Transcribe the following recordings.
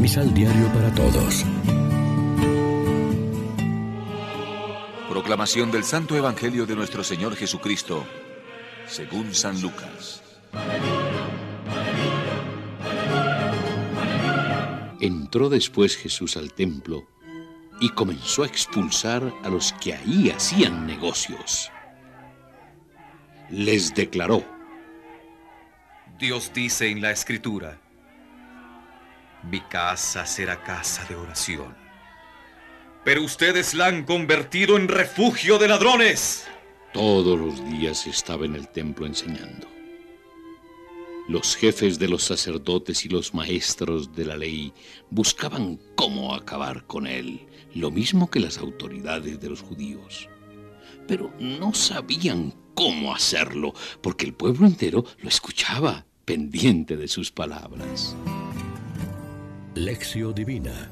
Misal Diario para Todos. Proclamación del Santo Evangelio de nuestro Señor Jesucristo, según San Lucas. Entró después Jesús al templo y comenzó a expulsar a los que ahí hacían negocios. Les declaró, Dios dice en la Escritura, mi casa será casa de oración. Pero ustedes la han convertido en refugio de ladrones. Todos los días estaba en el templo enseñando. Los jefes de los sacerdotes y los maestros de la ley buscaban cómo acabar con él, lo mismo que las autoridades de los judíos. Pero no sabían cómo hacerlo, porque el pueblo entero lo escuchaba, pendiente de sus palabras. Lección Divina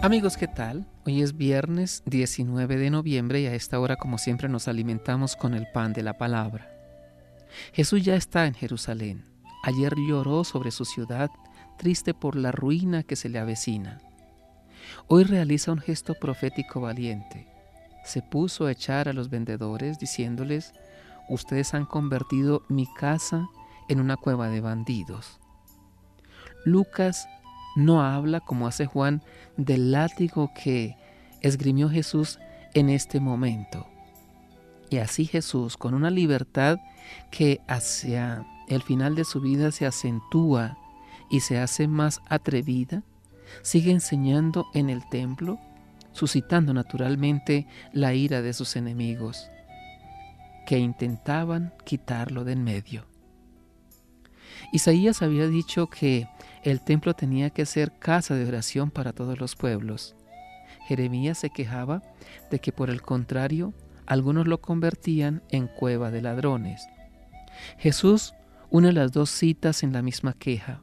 Amigos, ¿qué tal? Hoy es viernes 19 de noviembre y a esta hora, como siempre, nos alimentamos con el pan de la palabra. Jesús ya está en Jerusalén. Ayer lloró sobre su ciudad, triste por la ruina que se le avecina. Hoy realiza un gesto profético valiente. Se puso a echar a los vendedores diciéndoles, ustedes han convertido mi casa en una cueva de bandidos. Lucas no habla, como hace Juan, del látigo que esgrimió Jesús en este momento. Y así Jesús, con una libertad que hacia el final de su vida se acentúa y se hace más atrevida, sigue enseñando en el templo, suscitando naturalmente la ira de sus enemigos, que intentaban quitarlo de en medio. Isaías había dicho que el templo tenía que ser casa de oración para todos los pueblos. Jeremías se quejaba de que por el contrario algunos lo convertían en cueva de ladrones. Jesús une las dos citas en la misma queja.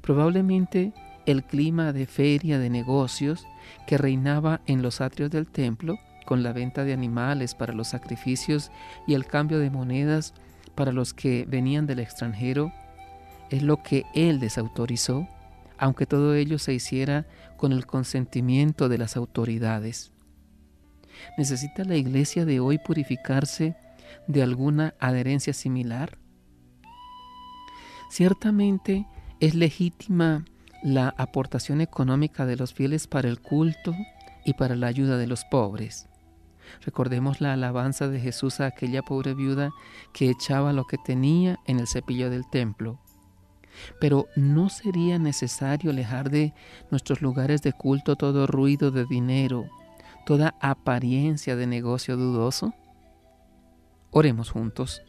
Probablemente el clima de feria de negocios que reinaba en los atrios del templo, con la venta de animales para los sacrificios y el cambio de monedas para los que venían del extranjero, es lo que Él desautorizó, aunque todo ello se hiciera con el consentimiento de las autoridades. ¿Necesita la iglesia de hoy purificarse de alguna adherencia similar? Ciertamente es legítima la aportación económica de los fieles para el culto y para la ayuda de los pobres. Recordemos la alabanza de Jesús a aquella pobre viuda que echaba lo que tenía en el cepillo del templo pero ¿no sería necesario alejar de nuestros lugares de culto todo ruido de dinero, toda apariencia de negocio dudoso? Oremos juntos.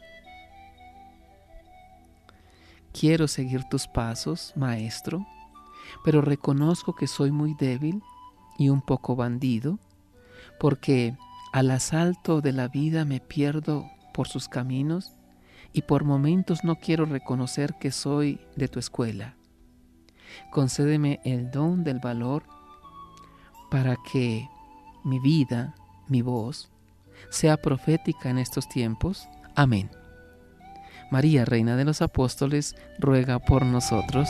Quiero seguir tus pasos, Maestro, pero reconozco que soy muy débil y un poco bandido, porque al asalto de la vida me pierdo por sus caminos y por momentos no quiero reconocer que soy de tu escuela. Concédeme el don del valor para que mi vida, mi voz, sea profética en estos tiempos. Amén. María, Reina de los Apóstoles, ruega por nosotros.